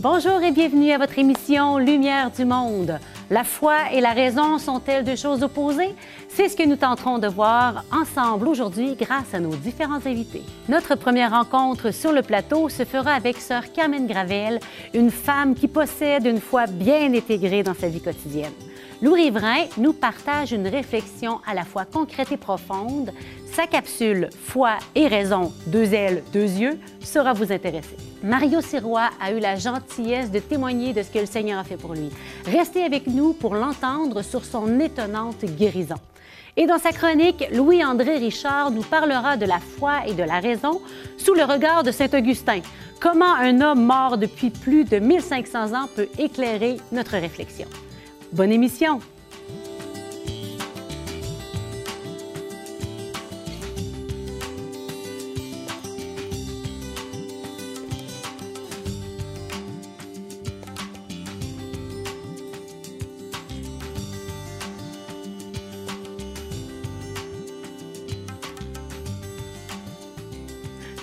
Bonjour et bienvenue à votre émission Lumière du monde. La foi et la raison sont-elles deux choses opposées? C'est ce que nous tenterons de voir ensemble aujourd'hui grâce à nos différents invités. Notre première rencontre sur le plateau se fera avec sœur Carmen Gravel, une femme qui possède une foi bien intégrée dans sa vie quotidienne. Lou Riverain nous partage une réflexion à la fois concrète et profonde. Sa capsule Foi et raison, deux ailes, deux yeux, sera vous intéresser. Mario Sirois a eu la gentillesse de témoigner de ce que le Seigneur a fait pour lui. Restez avec nous pour l'entendre sur son étonnante guérison. Et dans sa chronique, Louis-André Richard nous parlera de la foi et de la raison sous le regard de Saint Augustin. Comment un homme mort depuis plus de 1500 ans peut éclairer notre réflexion? Bonne émission!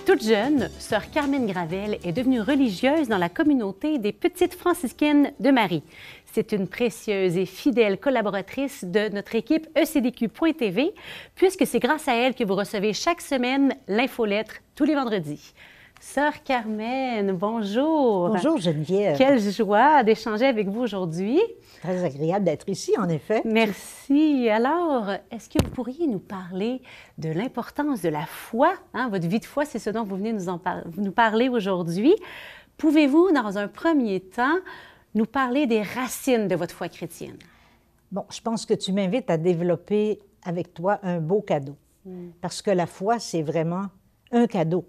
Toute jeune, sœur Carmen Gravel est devenue religieuse dans la communauté des Petites franciscaines de Marie. C'est une précieuse et fidèle collaboratrice de notre équipe ECDQ.tv, puisque c'est grâce à elle que vous recevez chaque semaine l'infolettre tous les vendredis. Sœur Carmen, bonjour. Bonjour Geneviève. Quelle joie d'échanger avec vous aujourd'hui. Très agréable d'être ici, en effet. Merci. Alors, est-ce que vous pourriez nous parler de l'importance de la foi? Hein, votre vie de foi, c'est ce dont vous venez nous, en par- nous parler aujourd'hui. Pouvez-vous, dans un premier temps, nous parler des racines de votre foi chrétienne? Bon, je pense que tu m'invites à développer avec toi un beau cadeau. Parce que la foi, c'est vraiment un cadeau.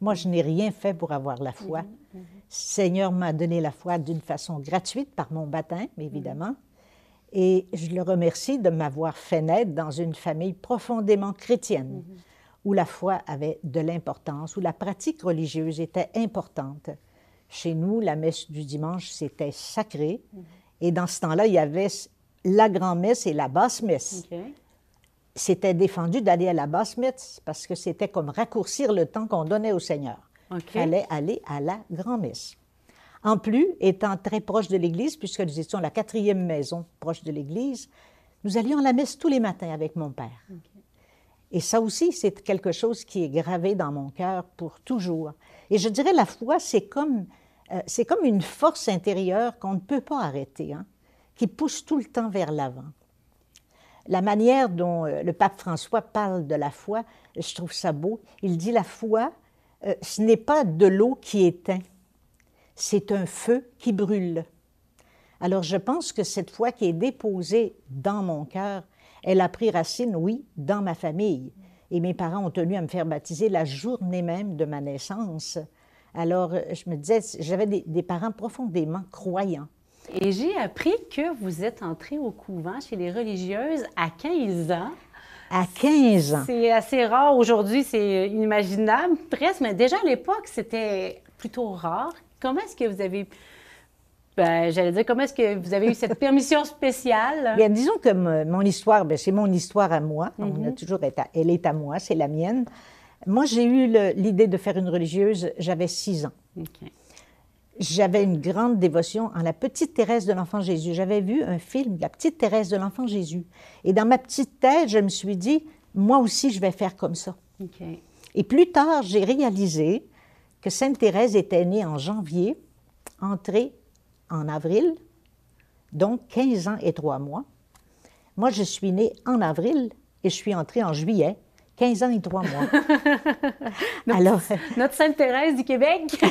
Moi, je n'ai rien fait pour avoir la foi. Seigneur m'a donné la foi d'une façon gratuite par mon baptême, évidemment. Et je le remercie de m'avoir fait naître dans une famille profondément chrétienne, où la foi avait de l'importance, où la pratique religieuse était importante. Chez nous, la messe du dimanche, c'était sacré. Et dans ce temps-là, il y avait la grand-messe et la basse-messe. C'était défendu d'aller à la basse-messe parce que c'était comme raccourcir le temps qu'on donnait au Seigneur. Il fallait aller à la grand-messe. En plus, étant très proche de l'Église, puisque nous étions la quatrième maison proche de l'Église, nous allions à la messe tous les matins avec mon père. Et ça aussi, c'est quelque chose qui est gravé dans mon cœur pour toujours. Et je dirais, la foi, c'est comme, euh, comme une force intérieure qu'on ne peut pas arrêter, hein, qui pousse tout le temps vers l'avant. La manière dont euh, le pape François parle de la foi, je trouve ça beau. Il dit la foi, euh, ce n'est pas de l'eau qui éteint, c'est un feu qui brûle. Alors je pense que cette foi qui est déposée dans mon cœur, elle a pris racine, oui, dans ma famille. Et mes parents ont tenu à me faire baptiser la journée même de ma naissance. Alors euh, je me disais, j'avais des, des parents profondément croyants. Et j'ai appris que vous êtes entrée au couvent chez les religieuses à 15 ans. À 15 ans. C'est assez rare aujourd'hui, c'est inimaginable presque, mais déjà à l'époque, c'était plutôt rare. Comment est-ce que vous avez, ben, j'allais dire, comment est-ce que vous avez eu cette permission spéciale? Bien, disons que mon histoire, ben, c'est mon histoire à moi. On a toujours été à- elle est à moi, c'est la mienne. Moi, j'ai eu l'idée de faire une religieuse, j'avais six ans. J'avais une grande dévotion en la petite Thérèse de l'Enfant Jésus. J'avais vu un film, La petite Thérèse de l'Enfant Jésus. Et dans ma petite tête, je me suis dit, moi aussi, je vais faire comme ça. Et plus tard, j'ai réalisé que Sainte Thérèse était née en janvier, entrée en avril, donc 15 ans et 3 mois. Moi, je suis née en avril et je suis entrée en juillet, 15 ans et 3 mois. Alors, Notre Sainte Thérèse du Québec.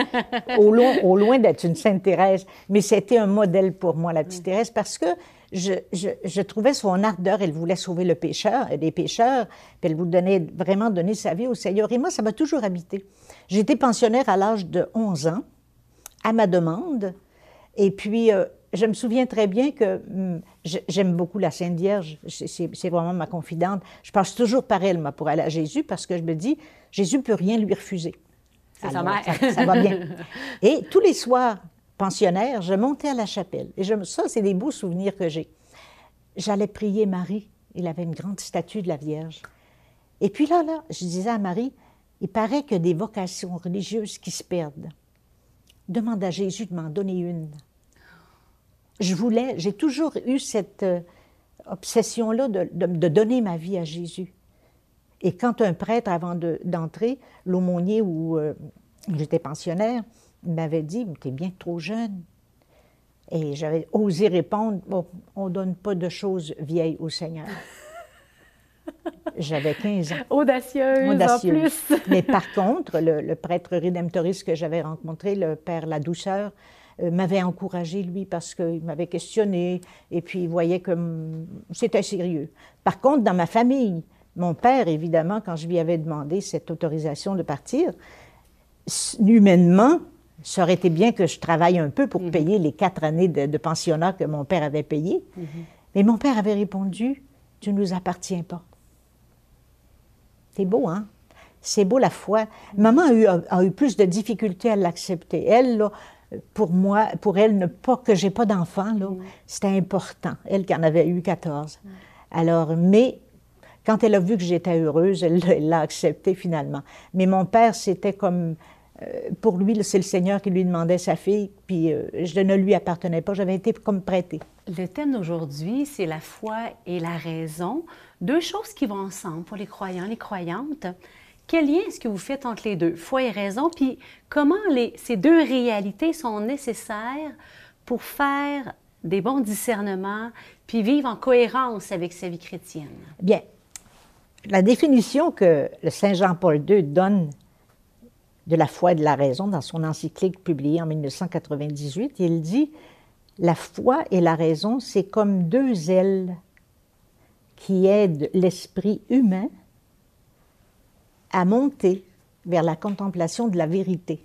au loin, au loin d'être une Sainte Thérèse, mais c'était un modèle pour moi, la petite Thérèse, parce que je, je- je trouvais son ardeur, elle voulait sauver le pécheur, des pécheurs, puis elle vous donnait vraiment donner sa vie au Seigneur. Et moi, ça m'a toujours habité. J'étais pensionnaire à l'âge de 11 ans, à ma demande, et puis euh, je me souviens très bien que hum, j'aime beaucoup la Sainte Vierge, c'est vraiment ma confidente. Je passe toujours par elle, moi, pour aller à Jésus, parce que je me dis, Jésus peut rien lui refuser. Alors. Ça, ça va bien. Et tous les soirs, pensionnaire, je montais à la chapelle. Et je, ça, c'est des beaux souvenirs que j'ai. J'allais prier Marie. Il avait une grande statue de la Vierge. Et puis là, là, je disais à Marie, il paraît que des vocations religieuses qui se perdent. Demande à Jésus de m'en donner une. Je voulais, j'ai toujours eu cette euh, obsession-là de, de, donner ma vie à Jésus. Et quand un prêtre, avant d'entrer, l'aumônier où euh, j'étais pensionnaire, m'avait dit Tu es bien trop jeune. Et j'avais osé répondre On ne donne pas de choses vieilles au Seigneur. J'avais 15 ans. Audacieuse, en plus. Mais par contre, le, prêtre rédemptoriste que j'avais rencontré, le père La Douceur, euh, m'avait encouragé, lui, parce qu'il m'avait questionné et puis il voyait que c'était sérieux. Par contre, dans ma famille, mon père, évidemment, quand je lui avais demandé cette autorisation de partir, humainement, ça aurait été bien que je travaille un peu pour mhm. payer les quatre années de, pensionnat que mon père avait payé. Mhm. Mais mon père avait répondu, tu ne nous appartiens pas. C'est beau, hein? C'est beau la foi. Maman a eu, a, eu plus de difficultés à l'accepter. Elle, là, pour moi, pour elle, ne pas que j'ai pas d'enfant, là, mm. c'était important. Elle qui en avait eu 14. Mm. Alors, mais quand elle a vu que j'étais heureuse, elle l'a accepté finalement. Mais mon père, c'était comme, euh, pour lui, c'est le Seigneur qui lui demandait sa fille, puis euh, je ne lui appartenais pas, j'avais été comme prêtée. Le thème d'aujourd'hui, c'est la foi et la raison. Deux choses qui vont ensemble pour les croyants, les croyantes. Quel lien est-ce que vous faites entre les deux, foi et raison, puis comment ces deux réalités sont nécessaires pour faire des bons discernements, puis vivre en cohérence avec sa vie chrétienne? Bien, la définition que le Saint Jean-Paul II donne de la foi et de la raison dans son encyclique publiée en 1998, il dit La foi et la raison, c'est comme deux ailes qui aide l'esprit humain à monter vers la contemplation de la vérité.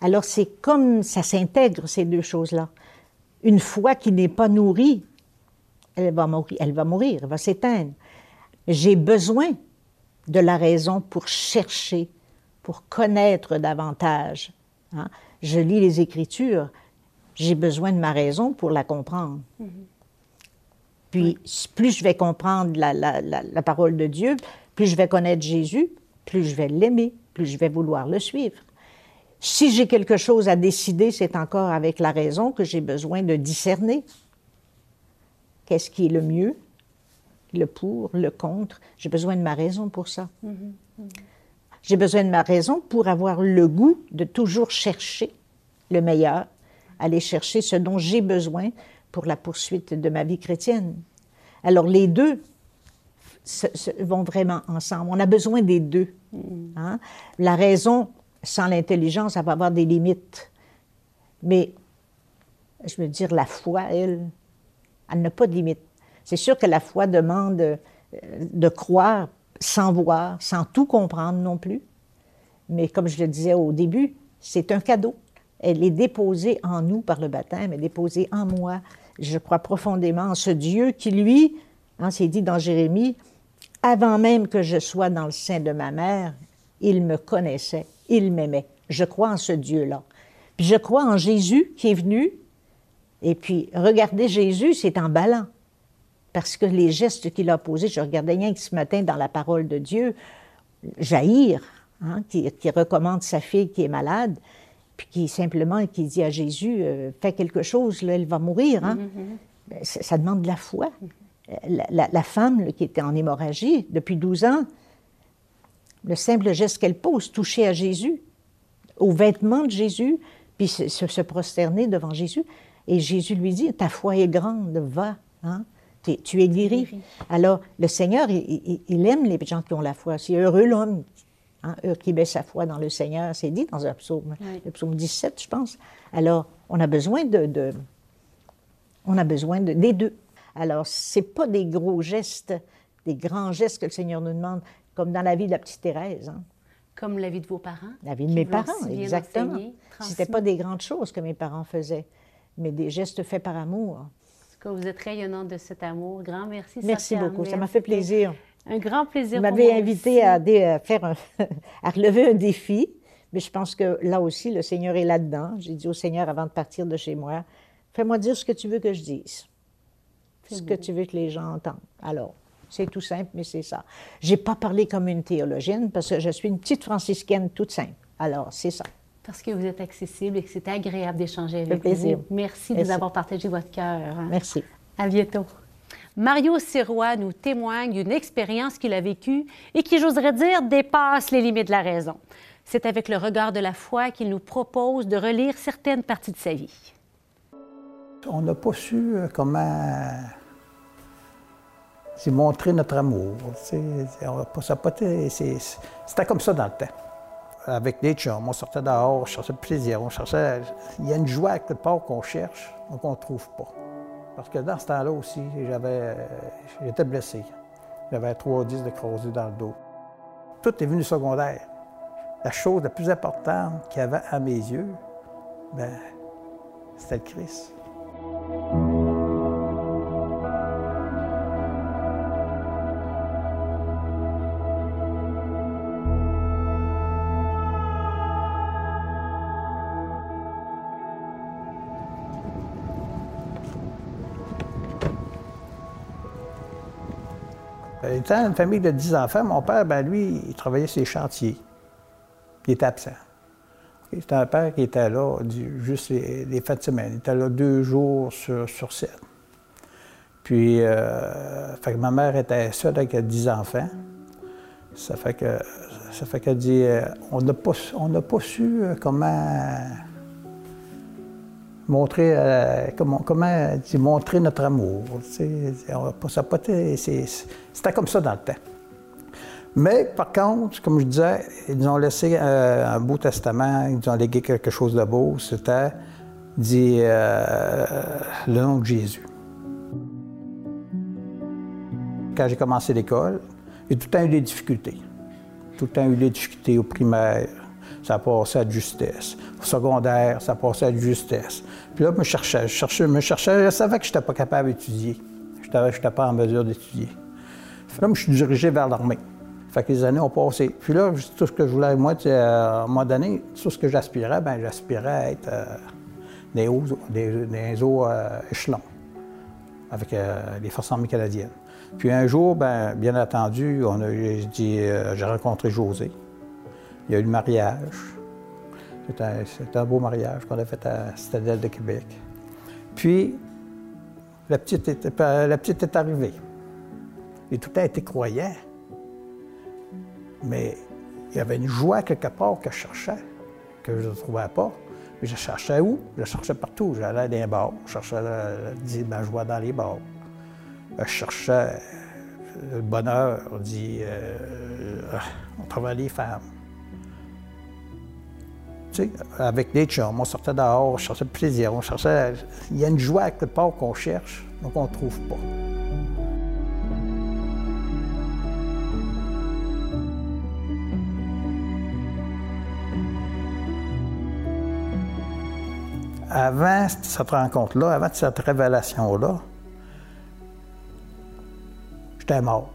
Alors c'est comme ça s'intègre ces deux choses-là. Une foi qui n'est pas nourrie, elle va mourir, elle va mourir, elle va s'éteindre. J'ai besoin de la raison pour chercher, pour connaître davantage. Hein. Je lis les Écritures, j'ai besoin de ma raison pour la comprendre. Mm-hmm. Puis plus je vais comprendre la, parole de Dieu, plus je vais connaître Jésus, plus je vais l'aimer, plus je vais vouloir le suivre. Si j'ai quelque chose à décider, c'est encore avec la raison que j'ai besoin de discerner. Qu'est-ce qui est le mieux, le pour, le contre? J'ai besoin de ma raison pour ça. Mm-hmm. Mm-hmm. J'ai besoin de ma raison pour avoir le goût de toujours chercher le meilleur, aller chercher ce dont j'ai besoin pour la poursuite de ma vie chrétienne. Alors les deux vont vraiment ensemble. On a besoin des deux. Mm. Hein. La raison sans l'intelligence, ça va avoir des limites. Mais je veux dire, la foi, elle, elle n'a pas de limite. C'est sûr que la foi demande euh, de croire sans voir, sans tout comprendre non plus. Mais comme je le disais au début, c'est un cadeau. Elle est déposée en nous par le baptême, elle est déposée en moi je crois profondément en ce Dieu qui, lui, hein, c'est dit dans Jérémie, avant même que je sois dans le sein de ma mère, il me connaissait, il m'aimait. Je crois en ce Dieu-là. Puis je crois en Jésus qui est venu. Et puis, regardez Jésus, c'est emballant. Parce que les gestes qu'il a posés, je regardais rien que ce matin dans la parole de Dieu, Jaïr, hein, qui, recommande sa fille qui est malade, puis qui simplement qui dit à Jésus euh, fais quelque chose, là, elle va mourir. Hein? Mm-hmm. Ben, ça, demande de la foi. La, femme qui était en hémorragie depuis 12 ans, le simple geste qu'elle pose, toucher à Jésus, aux vêtements de Jésus, puis se, prosterner devant Jésus, et Jésus lui dit ta foi est grande, va. Hein? tu es guéri. Alors, le Seigneur, il, il, aime les gens qui ont la foi. C'est heureux l'homme Hein, eux qui met sa foi dans le Seigneur, c'est dit dans un psaume, le psaume 17, je pense. Alors, on a besoin de, on a besoin de, des deux. Alors, c'est pas des gros gestes, des grands gestes que le Seigneur nous demande, comme dans la vie de la petite Thérèse. Hein. Comme la vie de vos parents. La vie de mes parents, exactement. C'était pas des grandes choses que mes parents faisaient, mais des gestes faits par amour. En tout cas, vous êtes rayonnante de cet amour. Grand merci. Merci beaucoup. Ça m'a fait plaisir. Un grand plaisir. Vous m'avez invité à, faire à relever un défi, mais je pense que là aussi, le Seigneur est là-dedans. J'ai dit au Seigneur avant de partir de chez moi, fais-moi dire ce que tu veux que je dise, ce que tu veux que les gens entendent. Alors, c'est tout simple, mais c'est ça. J'ai pas parlé comme une théologienne parce que je suis une petite franciscaine toute simple. Alors, c'est ça. Parce que vous êtes accessible et que c'était agréable d'échanger avec plaisir. vous. Merci, de Merci. nous avoir partagé votre cœur. Merci. À bientôt. Mario Sirois nous témoigne d'une expérience qu'il a vécue et qui, j'oserais dire, dépasse les limites de la raison. C'est avec le regard de la foi qu'il nous propose de relire certaines parties de sa vie. On n'a pas su euh, comment c'est montrer notre amour. On C'était comme ça dans le temps. Avec des chums, on sortait dehors, on cherchait plaisir, on cherchait. Il y a une joie quelque part qu'on cherche, mais qu'on ne trouve pas. Parce que dans ce temps-là aussi, j'avais, j'étais blessé. J'avais 3-10 de creuser dans le dos. Tout est venu secondaire. La chose la plus importante qu'il y avait à mes yeux, ben, c'était le Christ. Étant une famille de 10 enfants, mon père, ben lui, il travaillait sur les chantiers. Il était absent. C'était un père qui était là juste les, les fins de semaine. Il était là deux jours sur, sur sept. Puis, euh, fait que ma mère était seule avec 10 enfants. Ça fait que, ça fait qu'elle dit, euh, on n'a pas, pas su euh, comment montrer, euh, comment, montrer notre amour. C'était comme ça dans le temps. Mais par contre, comme je disais, ils ont laissé euh, un beau testament, ils ont légué quelque chose de beau. C'était dit euh, le nom de Jésus. Quand j'ai commencé l'école, j'ai tout le temps eu des difficultés. Tout le temps eu des difficultés au primaire. Ça passait à justesse. Au secondaire, ça passait à justesse. Puis là, je me cherchais, je cherchais, me cherchais. Je savais que je n'étais pas capable d'étudier. Je n'étais pas en mesure d'étudier. Là, je suis dirigé vers l'armée. Fait que les années ont passé. Puis là, tout ce que je voulais, moi, sais, à un moment donné, tout ce que j'aspirais, ben j'aspirais à être euh, des hauts, euh, échelons avec euh, les Forces armées canadiennes. Puis un jour, ben, bien entendu, on a, euh, j'ai rencontré José. Il y a eu le mariage. C'était un, beau mariage qu'on a fait à Citadelle de Québec. Puis, la petite, est, la petite est arrivée. Et tout a été croyant. Mais il y avait une joie quelque part que je cherchais, que je ne trouvais pas. Mais je cherchais où? Je cherchais partout. J'allais dans les bars. Je cherchais le- ma joie dans les bars. Je cherchais le bonheur, on dit, euh, on travaille les femmes. Sais, avec chums, on sortait dehors, on cherchait plaisir, on cherchait. Il y a une joie à quelque part qu'on cherche, donc on ne trouve pas. Avant cette rencontre-là, avant cette révélation-là, j'étais mort.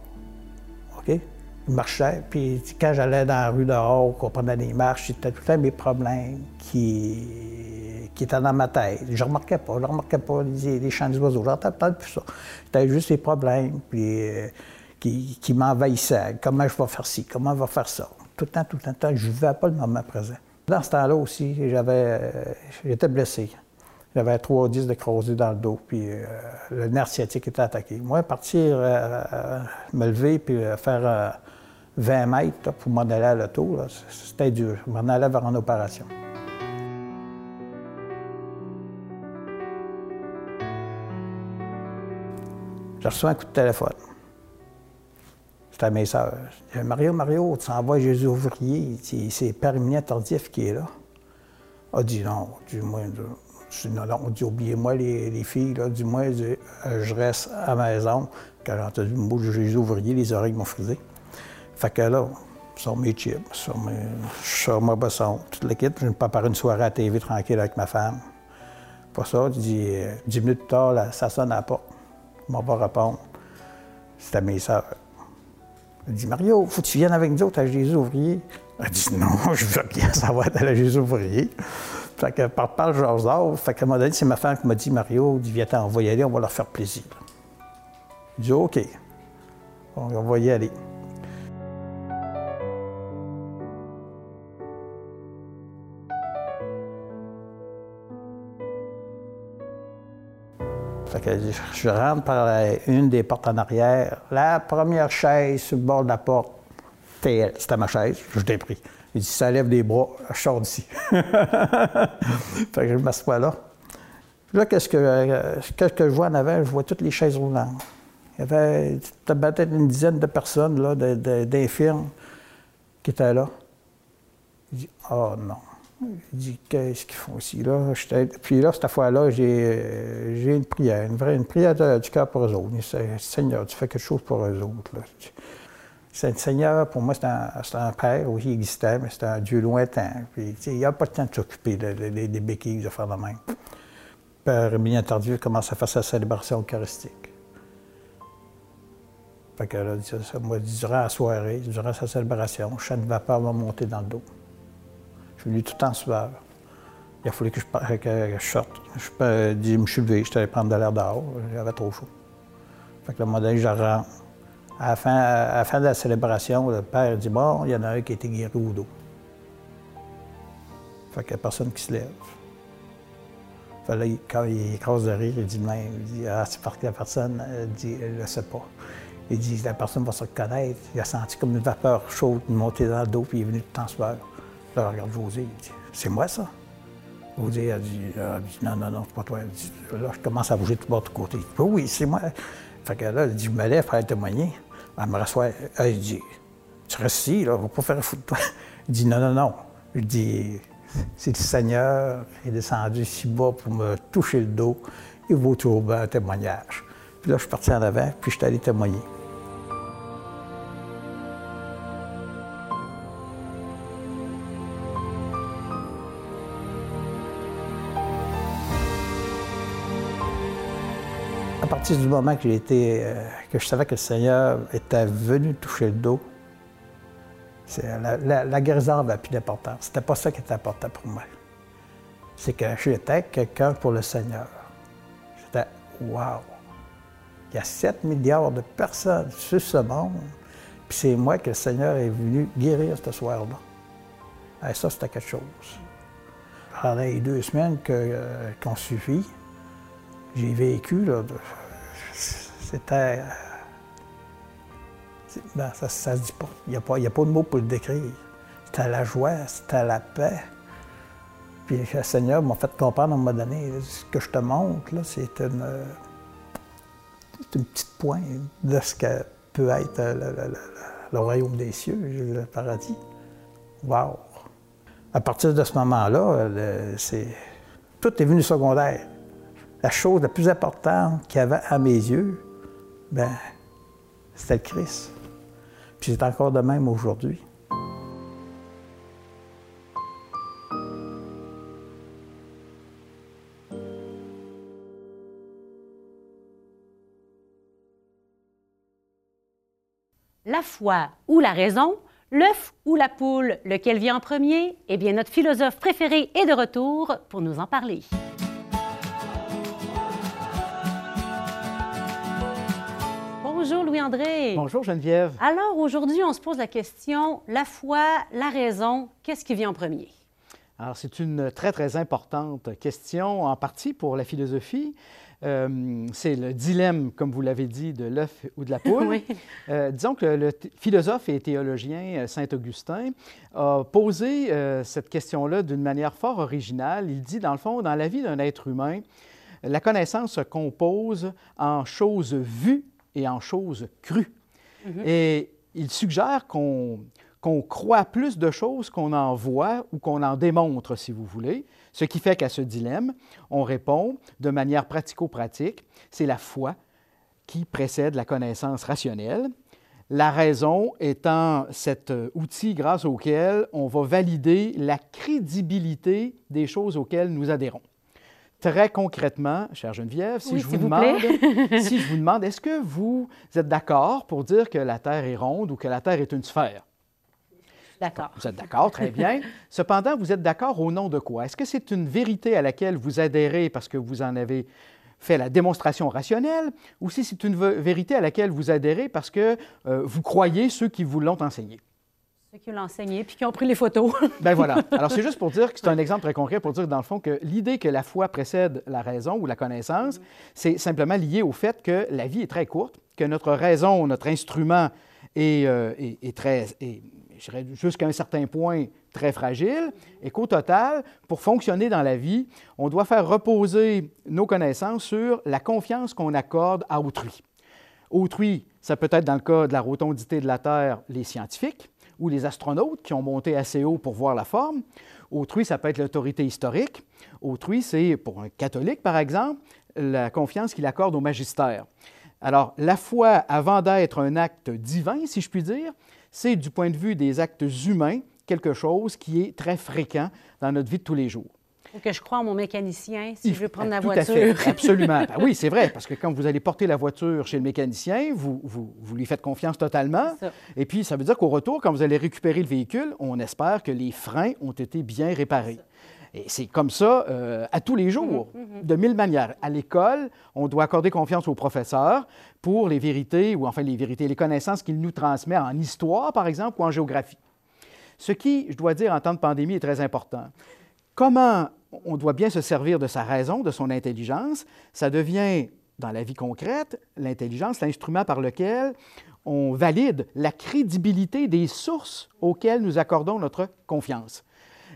OK? Je marchais, puis quand j'allais dans la rue dehors, qu'on prenait des marches, c'était tout le temps mes problèmes qui, qui étaient dans ma tête. Je remarquais pas, je remarquais pas les, chants des oiseaux, j'entendais peut-être plus ça. C'était juste les problèmes puis, euh, qui, m'envahissaient. Comment je vais faire ci, comment je vais faire ça? Tout le temps, tout le temps, je ne vivais pas le moment présent. Dans ce temps-là aussi, j'avais, j'étais blessé. J'avais 3-10 de creuser dans le dos, puis euh, le nerf sciatique était attaqué. Moi, partir, euh, me lever, puis faire 20 mètres pour m'en aller à l'auto, c'était dur. Je m'en allais vers une opération. J'ai reçu un coup de téléphone. C'était à mes sœurs. Je dis, Mario, Mario, tu envoies Jésus ouvrier, c'est c'est Père Éminent Tardif qui est là. A dit non, dis-moi, je dis non, non, on dit oubliez-moi les, les filles, là, dis-moi, je, dis, euh, je reste à la maison. Quand j'ai entendu le mot de Jésus ouvrier, les oreilles m'ont frisé. Fait que là, sur mes chips, sur, mes, sur ma boisson, toute l'équipe, je me prépare une soirée à la TV tranquille avec ma femme. Pas ça, je dis, euh, dix minutes plus tard, ça sonne à la porte. Je m'en vais répondre. C'était mes sœurs. Elle dit Mario, faut que tu viennes avec nous autres à Jésus ouvrier. Elle dit non, je veux bien savoir à la Jésus ouvrier. Fait que par par Georges d'or, fait qu'à un moment donné, c'est ma femme qui m'a dit Mario, dis viens on aller, on va leur faire plaisir. Je dis OK. On va y aller. Je rentre par une des portes en arrière. La première chaise sur le bord de la porte, c'était ma chaise. Je l'ai pris. Il dit, ça lève des bras, je sors d'ici. fait que je m'assois là. Là, qu'est-ce que, euh, qu'est-ce que je vois en avant? Je vois toutes les chaises roulantes. Il y avait peut-être une dizaine de personnes, là, d'infirmes, qui étaient là. Il dit, oh non. Il dit, qu'est-ce qu'ils font ici? Là? Puis là, cette fois-là, j'ai une prière, une vraie une prière du cœur pour eux autres. Seigneur, tu fais quelque chose pour eux autres. Là. C'est Seigneur, pour moi, c'est un, un, père, oui, il existait, mais c'est un Dieu lointain. Puis, il n'y a pas de temps de s'occuper des béquilles, de faire de même. Père Emilien Tardif commence à faire sa célébration eucharistique. Fait que là, ça, moi, durant la soirée, durant sa célébration, le de vapeur va monter dans le dos. Je suis venu tout en sueur. Il a fallu que je, que je sorte. Je, je me suis levé, je suis allé prendre de l'air dehors, j'avais trop chaud. Fait que le modèle, je rentre. À la, fin, de la célébration, le père dit Bon, il y en a un qui a été guéri au dos. Fait qu'il n'y a personne qui se lève. Fait là, quand il écrase de rire, il dit même, il dit, ah, c'est parce que la personne elle dit, elle ne sait pas. Il dit, la personne va se reconnaître. Il a senti comme une vapeur chaude monter dans le dos, puis il est venu tout en sueur. Là, regarde José, il dit, c'est moi ça? José a dit, dit non, non, non, c'est pas toi. Dit, là, je commence à bouger de bord de côté. Il dit, oui, c'est moi. Fait que là, il dit, je me lève pour aller témoigner. Elle me rassoit. Il dit, tu restes ici, là, on va pas faire un fou de toi. Il dit, non, non, non. Il dit, c'est le Seigneur qui est descendu si bas pour me toucher le dos. Il vaut toujours un témoignage. Puis là, je suis parti en avant, puis je suis allé témoigner. Du moment que été, euh, que je savais que le Seigneur était venu toucher le dos, la, guérison n'avait plus d'importance. C'était pas ça qui était important pour moi. C'est que j'étais quelqu'un pour le Seigneur. J'étais, wow! Il y a 7 milliards de personnes sur ce monde, puis c'est moi que le Seigneur est venu guérir ce soir-là. Et ça, c'était quelque chose. Pendant les deux semaines euh, qu'on suivit, j'ai vécu, c'était ben, ça ne se dit pas. Il n'y a, pas, a pas de mots pour le décrire. C'était la joie, c'était la paix. Puis le Seigneur m'a fait comprendre à un moment donné, ce que je te montre, c'est une, une petite pointe de ce que peut être le, royaume des cieux, le paradis. Wow! À partir de ce moment-là, c'est tout est venu secondaire. La chose la plus importante qu'il y avait à mes yeux, ben, c'était le. Puis c'est encore de même aujourd'hui. La foi ou la raison, l'œuf ou la poule, lequel vient en premier? Eh bien, notre philosophe préféré est de retour pour nous en parler. Bonjour Louis-André. Bonjour Geneviève. Alors aujourd'hui, on se pose la question, la foi, la raison, qu'est-ce qui vient en premier? Alors c'est une très très importante question, en partie pour la philosophie. Euh, c'est le dilemme, comme vous l'avez dit, de l'œuf ou de la poule. oui. euh, disons que le, philosophe et théologien euh, Saint Augustin a posé euh, cette question-là d'une manière fort originale. Il dit, dans le fond, dans la vie d'un être humain, la connaissance se compose en choses vues et en choses crues. Mhm. Et il suggère qu'on croit plus de choses qu'on en voit ou qu'on en démontre, si vous voulez. Ce qui fait qu'à ce dilemme, on répond de manière pratico-pratique, c'est la foi qui précède la connaissance rationnelle. La raison étant cet outil grâce auquel on va valider la crédibilité des choses auxquelles nous adhérons. Très concrètement, chère Geneviève, si, je, vous demande, si je vous demande, est-ce que vous êtes d'accord pour dire que la Terre est ronde ou que la Terre est une sphère? D'accord. Vous êtes d'accord, très bien. Cependant, vous êtes d'accord au nom de quoi? Est-ce que c'est une vérité à laquelle vous adhérez parce que vous en avez fait la démonstration rationnelle ou si c'est une vérité à laquelle vous adhérez parce que euh, vous croyez ceux qui vous l'ont enseigné? Ceux qui l'ont enseigné puis qui ont pris les photos. ben voilà. Alors, c'est juste pour dire que c'est un exemple très concret pour dire, dans le fond, que l'idée que la foi précède la raison ou la connaissance, c'est simplement lié au fait que la vie est très courte, que notre raison, notre instrument est, euh, très, jusqu'à un certain point, très fragile, et qu'au total, pour fonctionner dans la vie, on doit faire reposer nos connaissances sur la confiance qu'on accorde à autrui. Autrui, ça peut être dans le cas de la rotondité de la Terre, les scientifiques ou les astronautes qui ont monté assez haut pour voir la forme. Autrui, ça peut être l'autorité historique. Autrui, c'est, pour un catholique par exemple, la confiance qu'il accorde au magistère. Alors, la foi, avant d'être un acte divin, si je puis dire, c'est du point de vue des actes humains quelque chose qui est très fréquent dans notre vie de tous les jours que je crois en mon mécanicien si je veux prendre la Tout voiture. À fait, absolument. Ben oui, c'est vrai, parce que quand vous allez porter la voiture chez le mécanicien, vous, vous, vous lui faites confiance totalement. Et puis, ça veut dire qu'au retour, quand vous allez récupérer le véhicule, on espère que les freins ont été bien réparés. Et c'est comme ça euh, à tous les jours, mhm, mhm. de mille manières. À l'école, on doit accorder confiance au professeur pour les vérités, ou enfin les vérités, les connaissances qu'il nous transmet en histoire, par exemple, ou en géographie. Ce qui, je dois dire, en temps de pandémie, est très important. Comment on doit bien se servir de sa raison, de son intelligence. Ça devient, dans la vie concrète, l'intelligence, l'instrument par lequel on valide la crédibilité des sources auxquelles nous accordons notre confiance.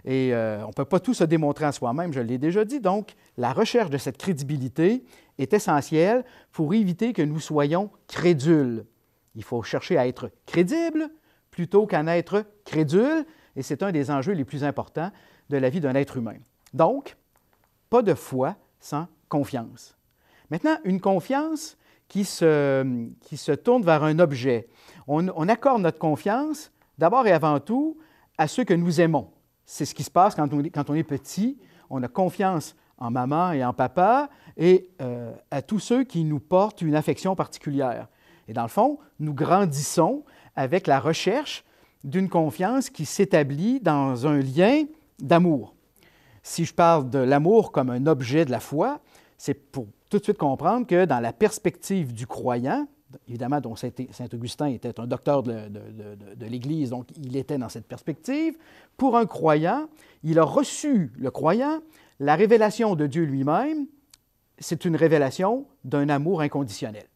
Et euh, on ne peut pas tout se démontrer en soi-même, je l'ai déjà dit. Donc, la recherche de cette crédibilité est essentielle pour éviter que nous soyons crédules. Il faut chercher à être crédible plutôt qu'à être crédule, et c'est un des enjeux les plus importants de la vie d'un être humain. Donc, pas de foi sans confiance. Maintenant, une confiance qui se, tourne vers un objet. On, accorde notre confiance d'abord et avant tout à ceux que nous aimons. C'est ce qui se passe quand on, quand on, est petit. On a confiance en maman et en papa et euh, à tous ceux qui nous portent une affection particulière. Et dans le fond, nous grandissons avec la recherche d'une confiance qui s'établit dans un lien d'amour. Si je parle de l'amour comme un objet de la foi, c'est pour tout de suite comprendre que dans la perspective du croyant, évidemment, dont Saint-Augustin était un docteur de, de l'Église, donc il était dans cette perspective, pour un croyant, il a reçu, le croyant, la révélation de Dieu lui-même, c'est une révélation d'un amour inconditionnel.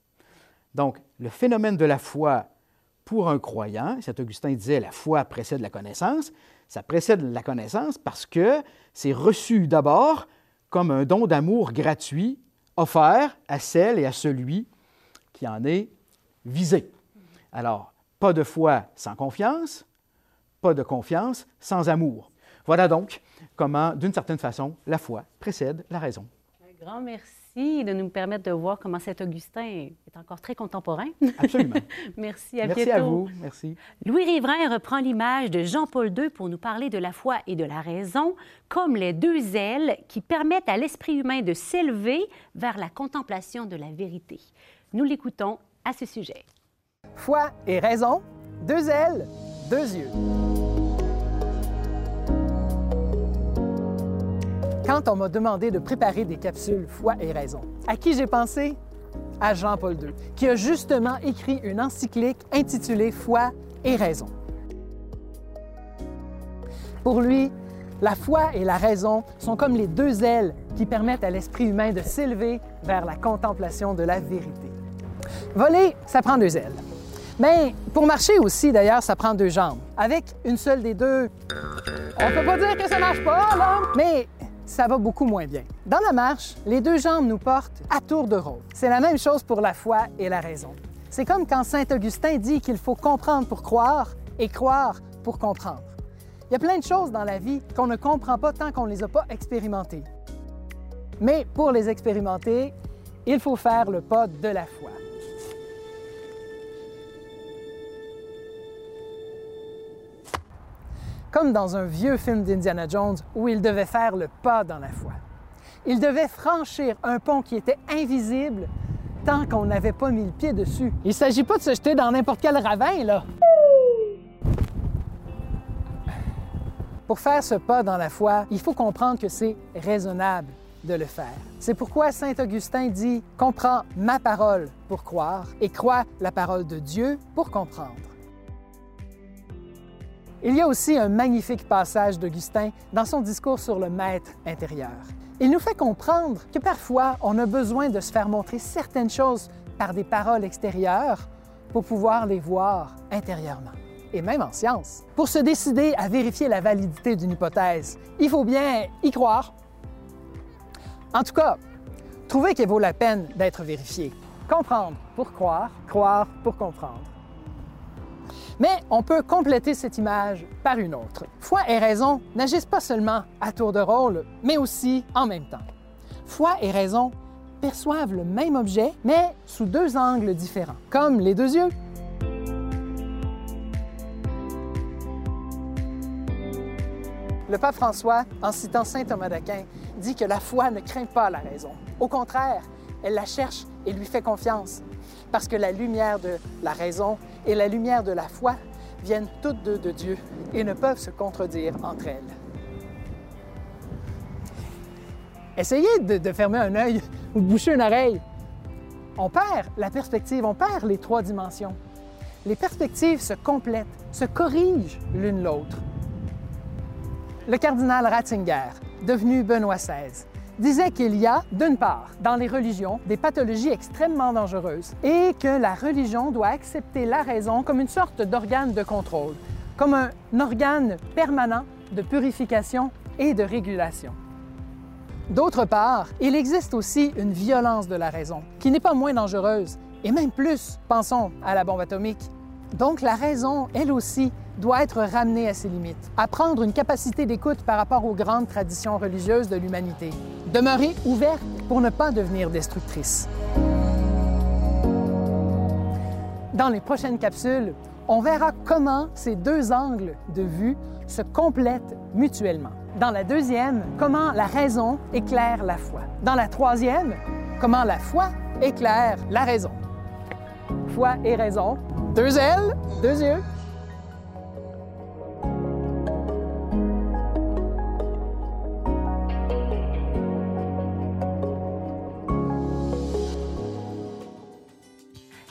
Donc, le phénomène de la foi pour un croyant, Saint-Augustin disait la foi précède la connaissance, ça précède la connaissance parce que c'est reçu d'abord comme un don d'amour gratuit offert à celle et à celui qui en est visé. Alors, pas de foi sans confiance, pas de confiance sans amour. Voilà donc comment, d'une certaine façon, la foi précède la raison. Un grand merci de nous permettre de voir comment cet Augustin est encore très contemporain. Absolument. Merci, à Merci à vous. Merci. Louis Riverain reprend l'image de Jean-Paul II pour nous parler de la foi et de la raison comme les deux ailes qui permettent à l'esprit humain de s'élever vers la contemplation de la vérité. Nous l'écoutons à ce sujet. Foi et raison, deux ailes, deux yeux. Quand on m'a demandé de préparer des capsules Foi et raison. À qui j'ai pensé? À Jean-Paul II, qui a justement écrit une encyclique intitulée Foi et raison. Pour lui, la foi et la raison sont comme les deux ailes qui permettent à l'esprit humain de s'élever vers la contemplation de la vérité. Voler, ça prend deux ailes. Mais pour marcher aussi, d'ailleurs, ça prend deux jambes. Avec une seule des deux, on peut pas dire que ça marche pas, là. Mais ça va beaucoup moins bien. Dans la marche, les deux jambes nous portent à tour de rôle. C'est la même chose pour la foi et la raison. C'est comme quand Saint Augustin dit qu'il faut comprendre pour croire et croire pour comprendre. Il y a plein de choses dans la vie qu'on ne comprend pas tant qu'on ne les a pas expérimentées. Mais pour les expérimenter, il faut faire le pas de la foi. Comme dans un vieux film d'Indiana Jones où il devait faire le pas dans la foi. Il devait franchir un pont qui était invisible tant qu'on n'avait pas mis le pied dessus. Il ne s'agit pas de se jeter dans n'importe quel ravin, là. Pour faire ce pas dans la foi, il faut comprendre que c'est raisonnable de le faire. C'est pourquoi Saint Augustin dit Comprends ma parole pour croire et crois la parole de Dieu pour comprendre. Il y a aussi un magnifique passage d'Augustin dans son discours sur le maître intérieur. Il nous fait comprendre que parfois on a besoin de se faire montrer certaines choses par des paroles extérieures pour pouvoir les voir intérieurement. Et même en science. Pour se décider à vérifier la validité d'une hypothèse, il faut bien y croire. En tout cas, trouver qu'elle vaut la peine d'être vérifiée. Comprendre pour croire, croire pour comprendre. Mais on peut compléter cette image par une autre. Foi et raison n'agissent pas seulement à tour de rôle, mais aussi en même temps. Foi et raison perçoivent le même objet, mais sous deux angles différents, comme les deux yeux. Le pape François, en citant saint Thomas d'Aquin, dit que la foi ne craint pas la raison. Au contraire, elle la cherche et lui fait confiance, parce que la lumière de la raison et la lumière de la foi viennent toutes deux de Dieu et ne peuvent se contredire entre elles. Essayez de, fermer un œil ou de boucher une oreille. On perd la perspective, on perd les trois dimensions. Les perspectives se complètent, se corrigent l'une l'autre. Le cardinal Ratzinger, devenu Benoît XVI, disait qu'il y a, d'une part, dans les religions, des pathologies extrêmement dangereuses et que la religion doit accepter la raison comme une sorte d'organe de contrôle, comme un organe permanent de purification et de régulation. D'autre part, il existe aussi une violence de la raison, qui n'est pas moins dangereuse, et même plus, pensons à la bombe atomique. Donc la raison, elle aussi, doit être ramenée à ses limites, apprendre une capacité d'écoute par rapport aux grandes traditions religieuses de l'humanité, demeurer ouverte pour ne pas devenir destructrice. Dans les prochaines capsules, on verra comment ces deux angles de vue se complètent mutuellement. Dans la deuxième, comment la raison éclaire la foi. Dans la troisième, comment la foi éclaire la raison. Foi et raison, deux ailes, deux yeux,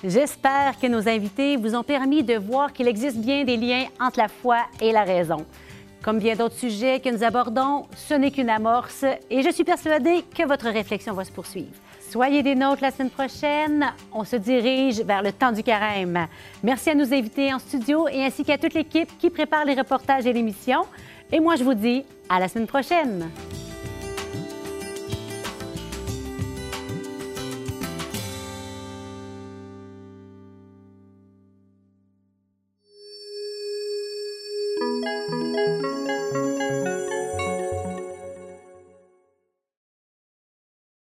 J'espère que nos invités vous ont permis de voir qu'il existe bien des liens entre la foi et la raison. Comme bien d'autres sujets que nous abordons, ce n'est qu'une amorce et je suis persuadée que votre réflexion va se poursuivre. Soyez des nôtres la semaine prochaine. On se dirige vers le temps du carême. Merci à nos invités en studio et ainsi qu'à toute l'équipe qui prépare les reportages et l'émission. Et moi, je vous dis à la semaine prochaine.